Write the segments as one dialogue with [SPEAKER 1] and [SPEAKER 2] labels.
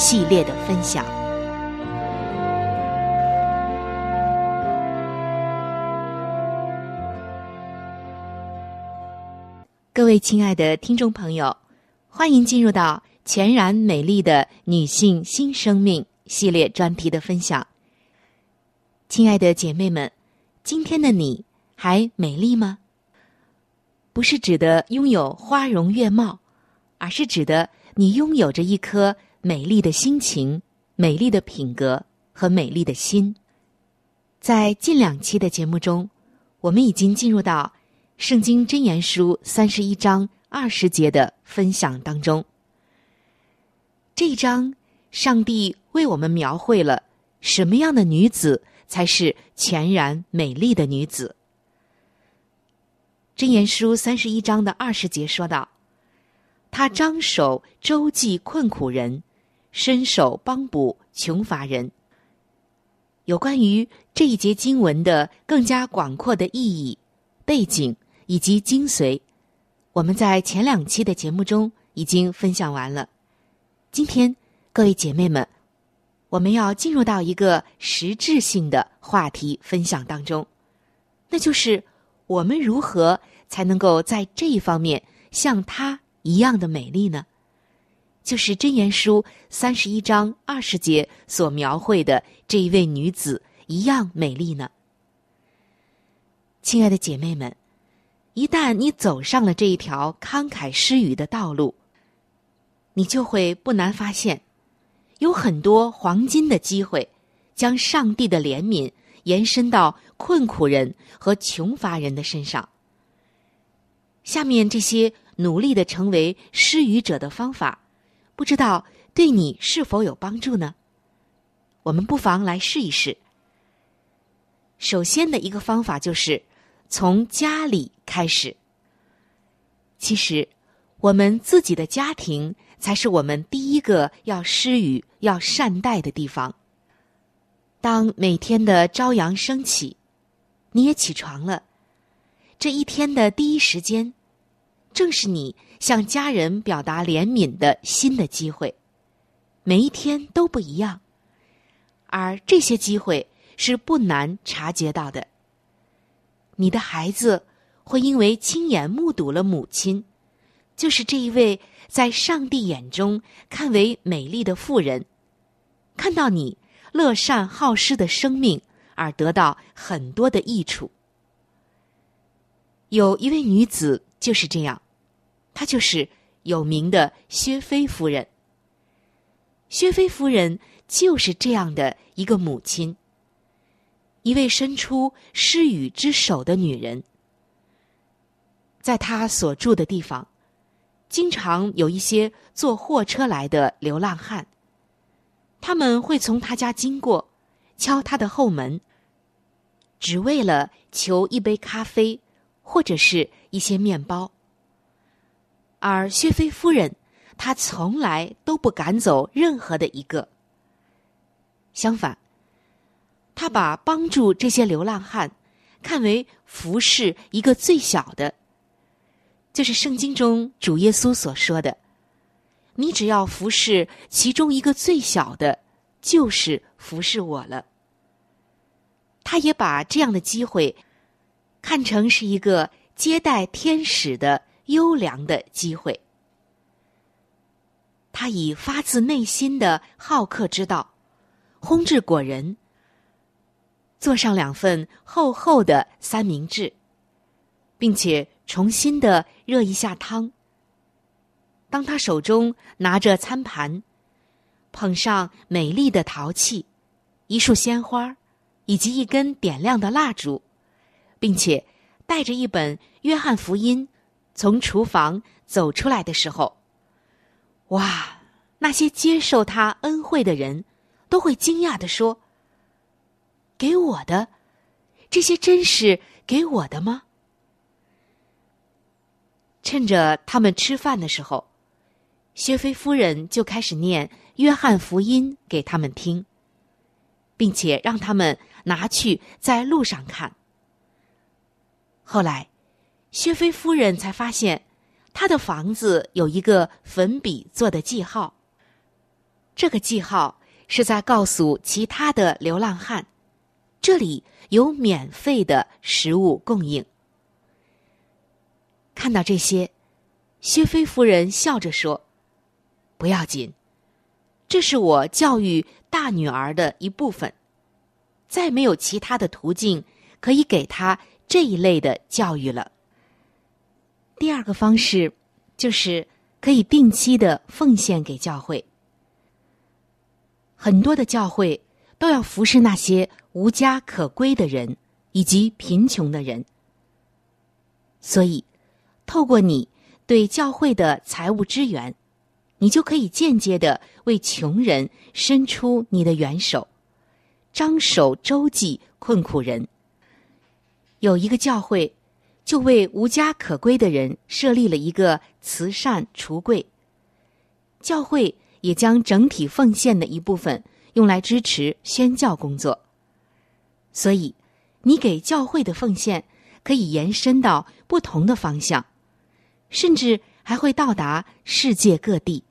[SPEAKER 1] 系列的分享。各位亲爱的听众朋友，欢迎进入到全然美丽的女性新生命系列专题的分享。亲爱的姐妹们，今天的你还美丽吗？不是指的拥有花容月貌，而是指的你拥有着一颗。美丽的心情、美丽的品格和美丽的心，在近两期的节目中，我们已经进入到《圣经真言书》三十一章二十节的分享当中。这一章，上帝为我们描绘了什么样的女子才是全然美丽的女子。真言书三十一章的二十节说道：“他张手周济困苦人。”伸手帮补穷乏人。有关于这一节经文的更加广阔的意义、背景以及精髓，我们在前两期的节目中已经分享完了。今天，各位姐妹们，我们要进入到一个实质性的话题分享当中，那就是我们如何才能够在这一方面像她一样的美丽呢？就是真言书三十一章二十节所描绘的这一位女子一样美丽呢。亲爱的姐妹们，一旦你走上了这一条慷慨施予的道路，你就会不难发现，有很多黄金的机会，将上帝的怜悯延伸到困苦人和穷乏人的身上。下面这些努力的成为施予者的方法。不知道对你是否有帮助呢？我们不妨来试一试。首先的一个方法就是从家里开始。其实，我们自己的家庭才是我们第一个要施予、要善待的地方。当每天的朝阳升起，你也起床了，这一天的第一时间，正是你向家人表达怜悯的新的机会。每一天都不一样，而这些机会是不难察觉到的。你的孩子会因为亲眼目睹了母亲，就是这一位在上帝眼中看为美丽的妇人，看到你乐善好施的生命而得到很多的益处。有一位女子就是这样，她就是有名的薛妃夫人。薛妃夫人就是这样的一个母亲，一位伸出施予之手的女人。在她所住的地方，经常有一些坐货车来的流浪汉，他们会从他家经过，敲他的后门，只为了求一杯咖啡，或者是一些面包。而薛飞夫人。她从来都不赶走任何的一个。相反，他把帮助这些流浪汉看为服侍一个最小的，就是圣经中主耶稣所说的：“你只要服侍其中一个最小的，就是服侍我了。”他也把这样的机会看成是一个接待天使的优良的机会。他以发自内心的好客之道，烘制果仁，做上两份厚厚的三明治，并且重新的热一下汤。当他手中拿着餐盘，捧上美丽的陶器、一束鲜花，以及一根点亮的蜡烛，并且带着一本《约翰福音》从厨房走出来的时候。哇！那些接受他恩惠的人，都会惊讶的说：“给我的，这些真是给我的吗？”趁着他们吃饭的时候，薛妃夫人就开始念《约翰福音》给他们听，并且让他们拿去在路上看。后来，薛飞夫人才发现。他的房子有一个粉笔做的记号，这个记号是在告诉其他的流浪汉，这里有免费的食物供应。看到这些，薛飞夫人笑着说：“不要紧，这是我教育大女儿的一部分，再没有其他的途径可以给她这一类的教育了。”第二个方式，就是可以定期的奉献给教会。很多的教会都要服侍那些无家可归的人以及贫穷的人，所以透过你对教会的财务支援，你就可以间接的为穷人伸出你的援手，张手周济困苦人。有一个教会。就为无家可归的人设立了一个慈善橱柜。教会也将整体奉献的一部分用来支持宣教工作。所以，你给教会的奉献可以延伸到不同的方向，甚至还会到达世界各地。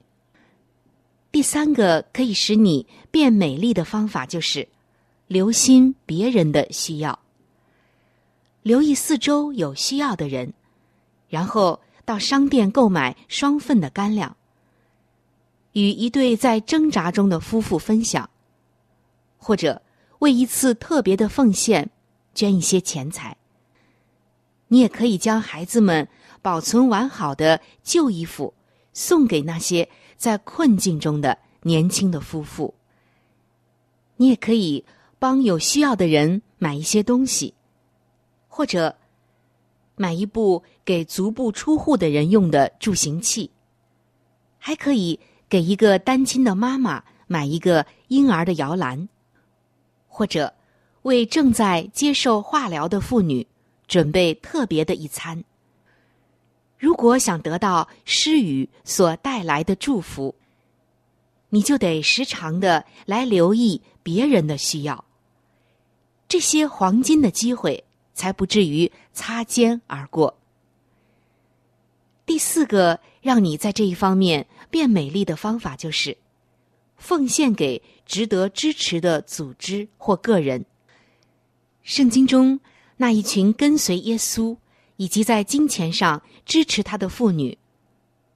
[SPEAKER 1] 第三个可以使你变美丽的方法就是留心别人的需要。留意四周有需要的人，然后到商店购买双份的干粮，与一对在挣扎中的夫妇分享，或者为一次特别的奉献捐一些钱财。你也可以将孩子们保存完好的旧衣服送给那些在困境中的年轻的夫妇。你也可以帮有需要的人买一些东西。或者买一部给足不出户的人用的助行器，还可以给一个单亲的妈妈买一个婴儿的摇篮，或者为正在接受化疗的妇女准备特别的一餐。如果想得到施予所带来的祝福，你就得时常的来留意别人的需要。这些黄金的机会。才不至于擦肩而过。第四个让你在这一方面变美丽的方法，就是奉献给值得支持的组织或个人。圣经中那一群跟随耶稣以及在金钱上支持他的妇女，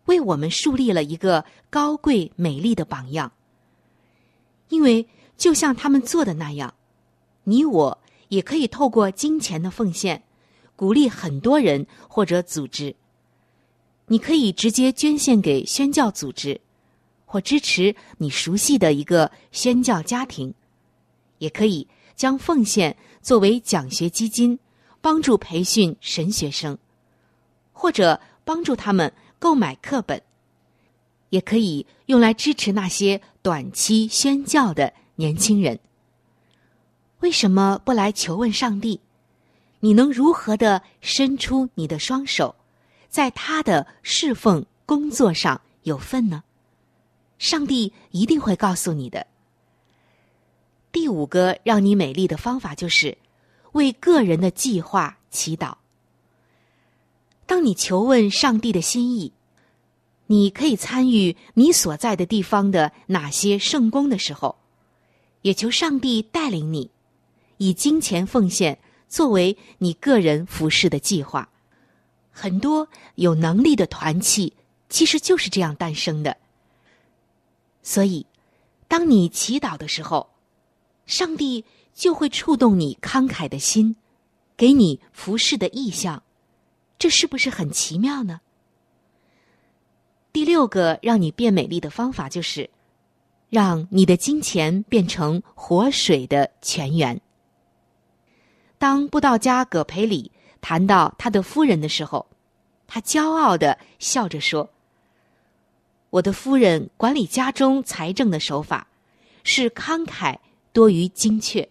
[SPEAKER 1] 为我们树立了一个高贵美丽的榜样。因为就像他们做的那样，你我也可以透过金钱的奉献，鼓励很多人或者组织。你可以直接捐献给宣教组织，或支持你熟悉的一个宣教家庭，也可以将奉献作为奖学基金，帮助培训神学生，或者帮助他们购买课本，也可以用来支持那些短期宣教的年轻人。为什么不来求问上帝？你能如何的伸出你的双手？在他的侍奉工作上有份呢，上帝一定会告诉你的。第五个让你美丽的方法就是为个人的计划祈祷。当你求问上帝的心意，你可以参与你所在的地方的哪些圣功的时候，也求上帝带领你，以金钱奉献作为你个人服饰的计划。很多有能力的团契其实就是这样诞生的。所以，当你祈祷的时候，上帝就会触动你慷慨的心，给你服侍的意向。这是不是很奇妙呢？第六个让你变美丽的方法就是，让你的金钱变成活水的泉源。当布道家葛培里。谈到他的夫人的时候，他骄傲的笑着说：“我的夫人管理家中财政的手法是慷慨多于精确。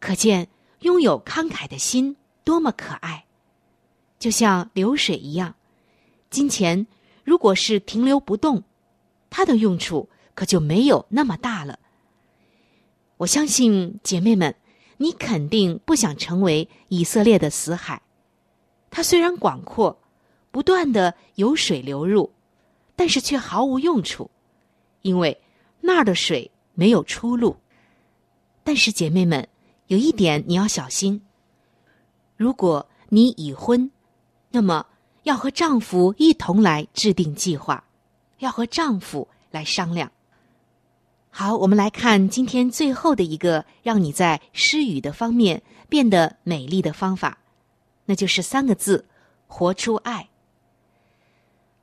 [SPEAKER 1] 可见拥有慷慨的心多么可爱，就像流水一样。金钱如果是停留不动，它的用处可就没有那么大了。我相信姐妹们。”你肯定不想成为以色列的死海，它虽然广阔，不断的有水流入，但是却毫无用处，因为那儿的水没有出路。但是姐妹们，有一点你要小心：如果你已婚，那么要和丈夫一同来制定计划，要和丈夫来商量。好，我们来看今天最后的一个让你在施语的方面变得美丽的方法，那就是三个字：活出爱。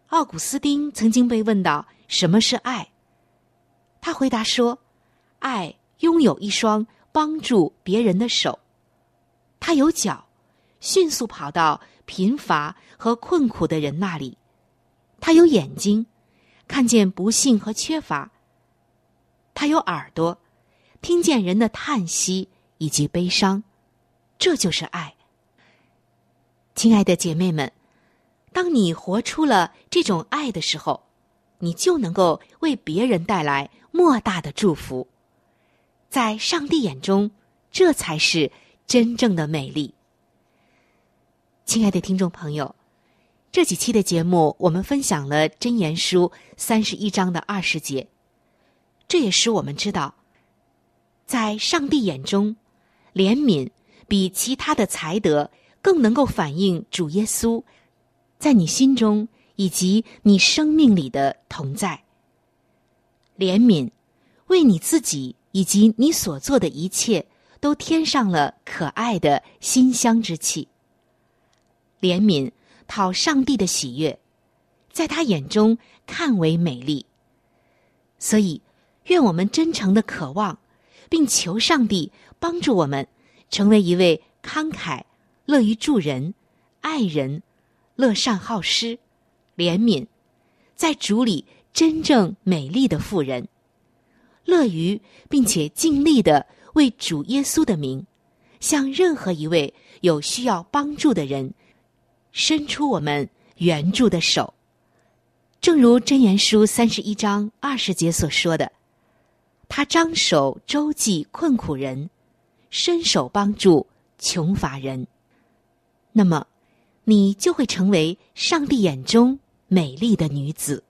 [SPEAKER 1] 奥古斯丁曾经被问到什么是爱，他回答说：“爱拥有一双帮助别人的手，他有脚，迅速跑到贫乏和困苦的人那里；他有眼睛，看见不幸和缺乏。”他有耳朵，听见人的叹息以及悲伤，这就是爱。亲爱的姐妹们，当你活出了这种爱的时候，你就能够为别人带来莫大的祝福。在上帝眼中，这才是真正的美丽。亲爱的听众朋友，这几期的节目，我们分享了《真言书》三十一章的二十节。这也使我们知道，在上帝眼中，怜悯比其他的才德更能够反映主耶稣在你心中以及你生命里的同在。怜悯为你自己以及你所做的一切都添上了可爱的馨香之气。怜悯讨上帝的喜悦，在他眼中看为美丽，所以。愿我们真诚的渴望，并求上帝帮助我们，成为一位慷慨、乐于助人、爱人、乐善好施、怜悯，在主里真正美丽的妇人，乐于并且尽力的为主耶稣的名，向任何一位有需要帮助的人，伸出我们援助的手。正如箴言书三十一章二十节所说的。他张手周济困苦人，伸手帮助穷乏人，那么你就会成为上帝眼中美丽的女子。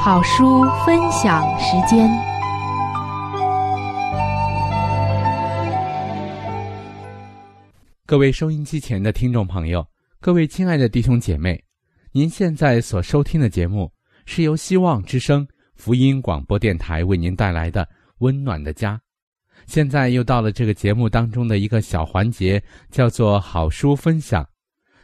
[SPEAKER 1] 好书分享时间。
[SPEAKER 2] 各位收音机前的听众朋友，各位亲爱的弟兄姐妹，您现在所收听的节目是由希望之声福音广播电台为您带来的《温暖的家》。现在又到了这个节目当中的一个小环节，叫做好书分享。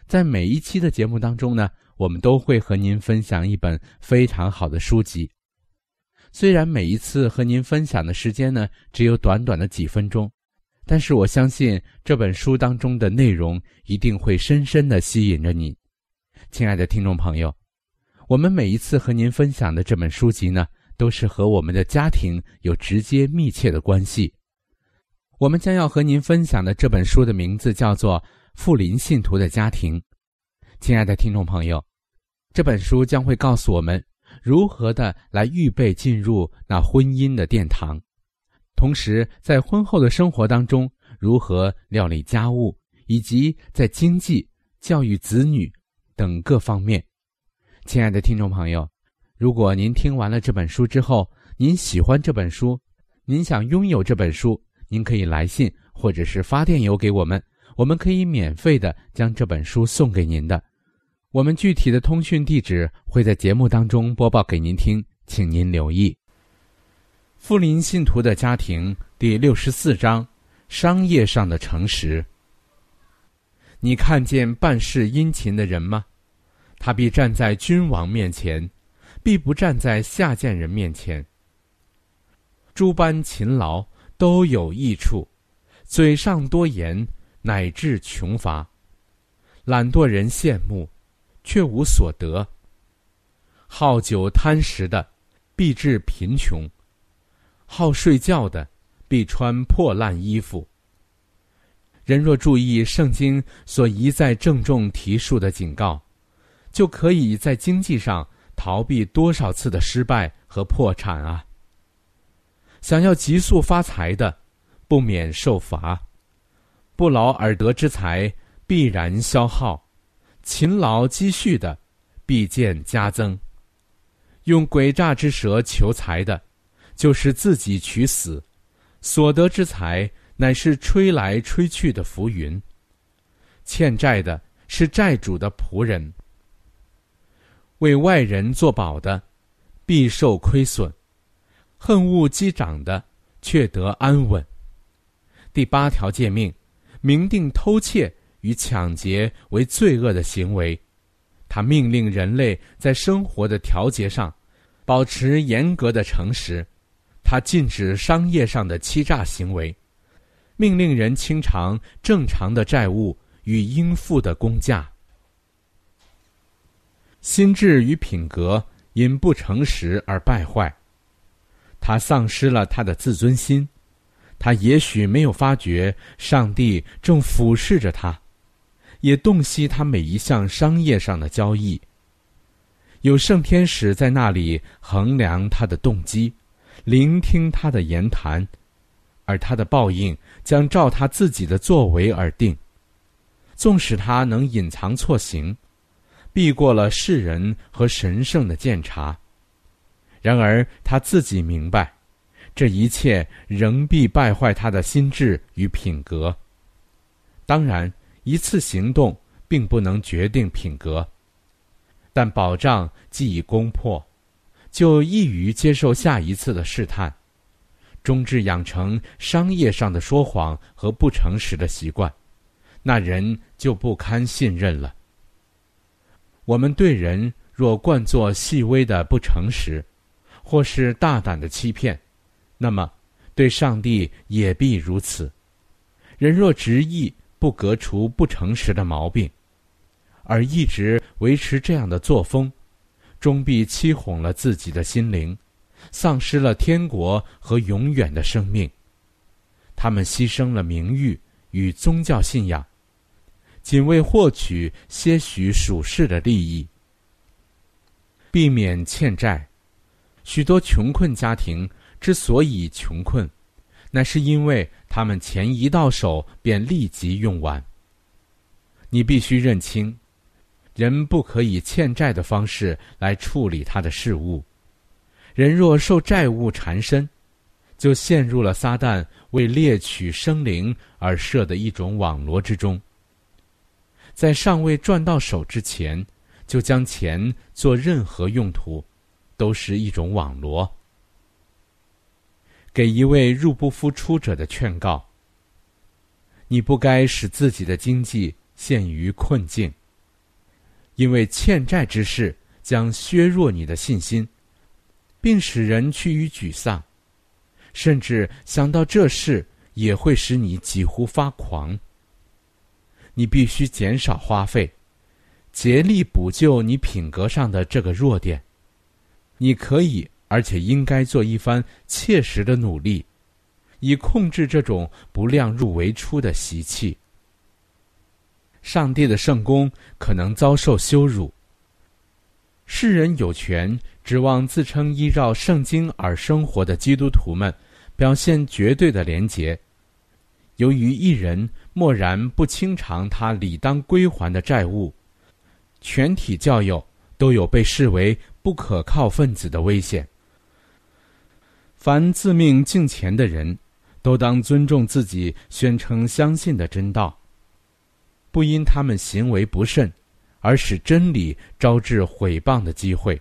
[SPEAKER 2] 在每一期的节目当中呢。我们都会和您分享一本非常好的书籍。虽然每一次和您分享的时间呢只有短短的几分钟，但是我相信这本书当中的内容一定会深深的吸引着你，亲爱的听众朋友。我们每一次和您分享的这本书籍呢，都是和我们的家庭有直接密切的关系。我们将要和您分享的这本书的名字叫做《富林信徒的家庭》。亲爱的听众朋友，这本书将会告诉我们如何的来预备进入那婚姻的殿堂，同时在婚后的生活当中如何料理家务，以及在经济、教育子女等各方面。亲爱的听众朋友，如果您听完了这本书之后，您喜欢这本书，您想拥有这本书，您可以来信或者是发电邮给我们，我们可以免费的将这本书送给您的。我们具体的通讯地址会在节目当中播报给您听，请您留意。富林信徒的家庭第六十四章：商业上的诚实。你看见办事殷勤的人吗？他必站在君王面前，必不站在下贱人面前。诸般勤劳都有益处，嘴上多言乃至穷乏。懒惰人羡慕。却无所得。好酒贪食的，必致贫穷；好睡觉的，必穿破烂衣服。人若注意圣经所一再郑重提述的警告，就可以在经济上逃避多少次的失败和破产啊！想要急速发财的，不免受罚；不劳而得之财，必然消耗。勤劳积蓄的，必见加增；用诡诈之舌求财的，就是自己取死；所得之财，乃是吹来吹去的浮云。欠债的是债主的仆人，为外人作保的，必受亏损；恨恶击掌的，却得安稳。第八条诫命，明定偷窃。与抢劫为罪恶的行为，他命令人类在生活的调节上保持严格的诚实，他禁止商业上的欺诈行为，命令人清偿正常的债务与应付的工价。心智与品格因不诚实而败坏，他丧失了他的自尊心，他也许没有发觉上帝正俯视着他。也洞悉他每一项商业上的交易。有圣天使在那里衡量他的动机，聆听他的言谈，而他的报应将照他自己的作为而定。纵使他能隐藏错行，避过了世人和神圣的鉴察，然而他自己明白，这一切仍必败坏他的心智与品格。当然。一次行动并不能决定品格，但保障既已攻破，就易于接受下一次的试探，终至养成商业上的说谎和不诚实的习惯，那人就不堪信任了。我们对人若惯作细微的不诚实，或是大胆的欺骗，那么对上帝也必如此。人若执意。不革除不诚实的毛病，而一直维持这样的作风，终必欺哄了自己的心灵，丧失了天国和永远的生命。他们牺牲了名誉与宗教信仰，仅为获取些许属世的利益，避免欠债。许多穷困家庭之所以穷困，那是因为他们钱一到手便立即用完。你必须认清，人不可以欠债的方式来处理他的事物。人若受债务缠身，就陷入了撒旦为猎取生灵而设的一种网罗之中。在尚未赚到手之前，就将钱做任何用途，都是一种网罗。给一位入不敷出者的劝告：你不该使自己的经济陷于困境，因为欠债之事将削弱你的信心，并使人趋于沮丧，甚至想到这事也会使你几乎发狂。你必须减少花费，竭力补救你品格上的这个弱点。你可以。而且应该做一番切实的努力，以控制这种不量入为出的习气。上帝的圣功可能遭受羞辱。世人有权指望自称依照圣经而生活的基督徒们表现绝对的廉洁。由于一人默然不清偿他理当归还的债务，全体教友都有被视为不可靠分子的危险。凡自命敬虔的人，都当尊重自己宣称相信的真道，不因他们行为不慎，而使真理招致毁谤的机会。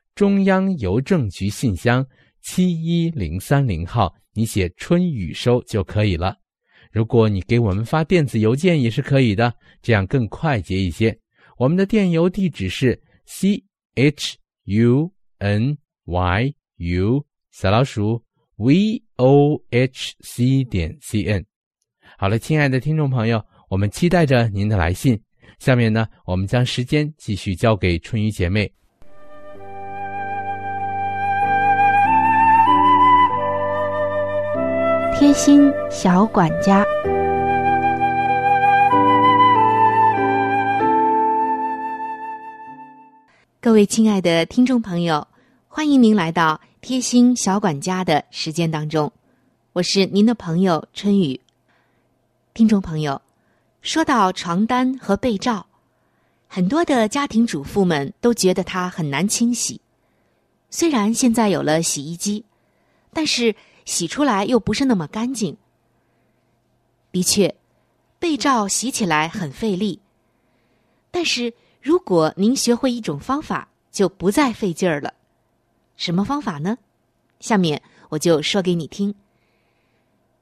[SPEAKER 2] 中央邮政局信箱七一零三零号，你写春雨收就可以了。如果你给我们发电子邮件也是可以的，这样更快捷一些。我们的电邮地址是 c h u。n y u 小老鼠 v o h c 点 c n，好了，亲爱的听众朋友，我们期待着您的来信。下面呢，我们将时间继续交给春雨姐妹。
[SPEAKER 1] 贴心小管家，各位亲爱的听众朋友。欢迎您来到贴心小管家的时间当中，我是您的朋友春雨。听众朋友，说到床单和被罩，很多的家庭主妇们都觉得它很难清洗。虽然现在有了洗衣机，但是洗出来又不是那么干净。的确，被罩洗起来很费力，但是如果您学会一种方法，就不再费劲儿了。什么方法呢？下面我就说给你听。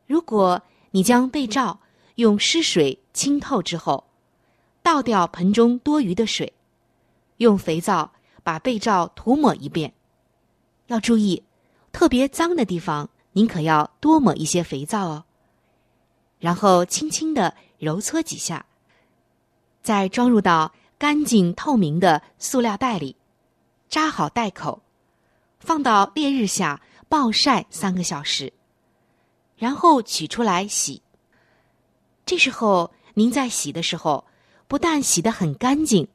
[SPEAKER 1] 如果你将被罩用湿水清透之后，倒掉盆中多余的水，用肥皂把被罩涂抹一遍。要注意，特别脏的地方，您可要多抹一些肥皂哦。然后轻轻的揉搓几下，再装入到干净透明的塑料袋里，扎好袋口。放到烈日下暴晒三个小时，然后取出来洗。这时候您在洗的时候，不但洗得很干净，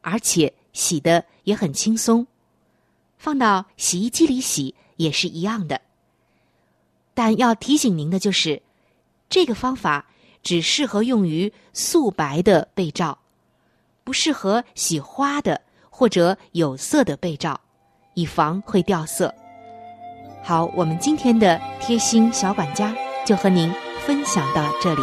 [SPEAKER 1] 而且洗的也很轻松。放到洗衣机里洗也是一样的。但要提醒您的就是，这个方法只适合用于素白的被罩，不适合洗花的或者有色的被罩。以防会掉色。好，我们今天的贴心小管家就和您分享到这里。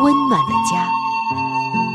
[SPEAKER 1] 温暖的家。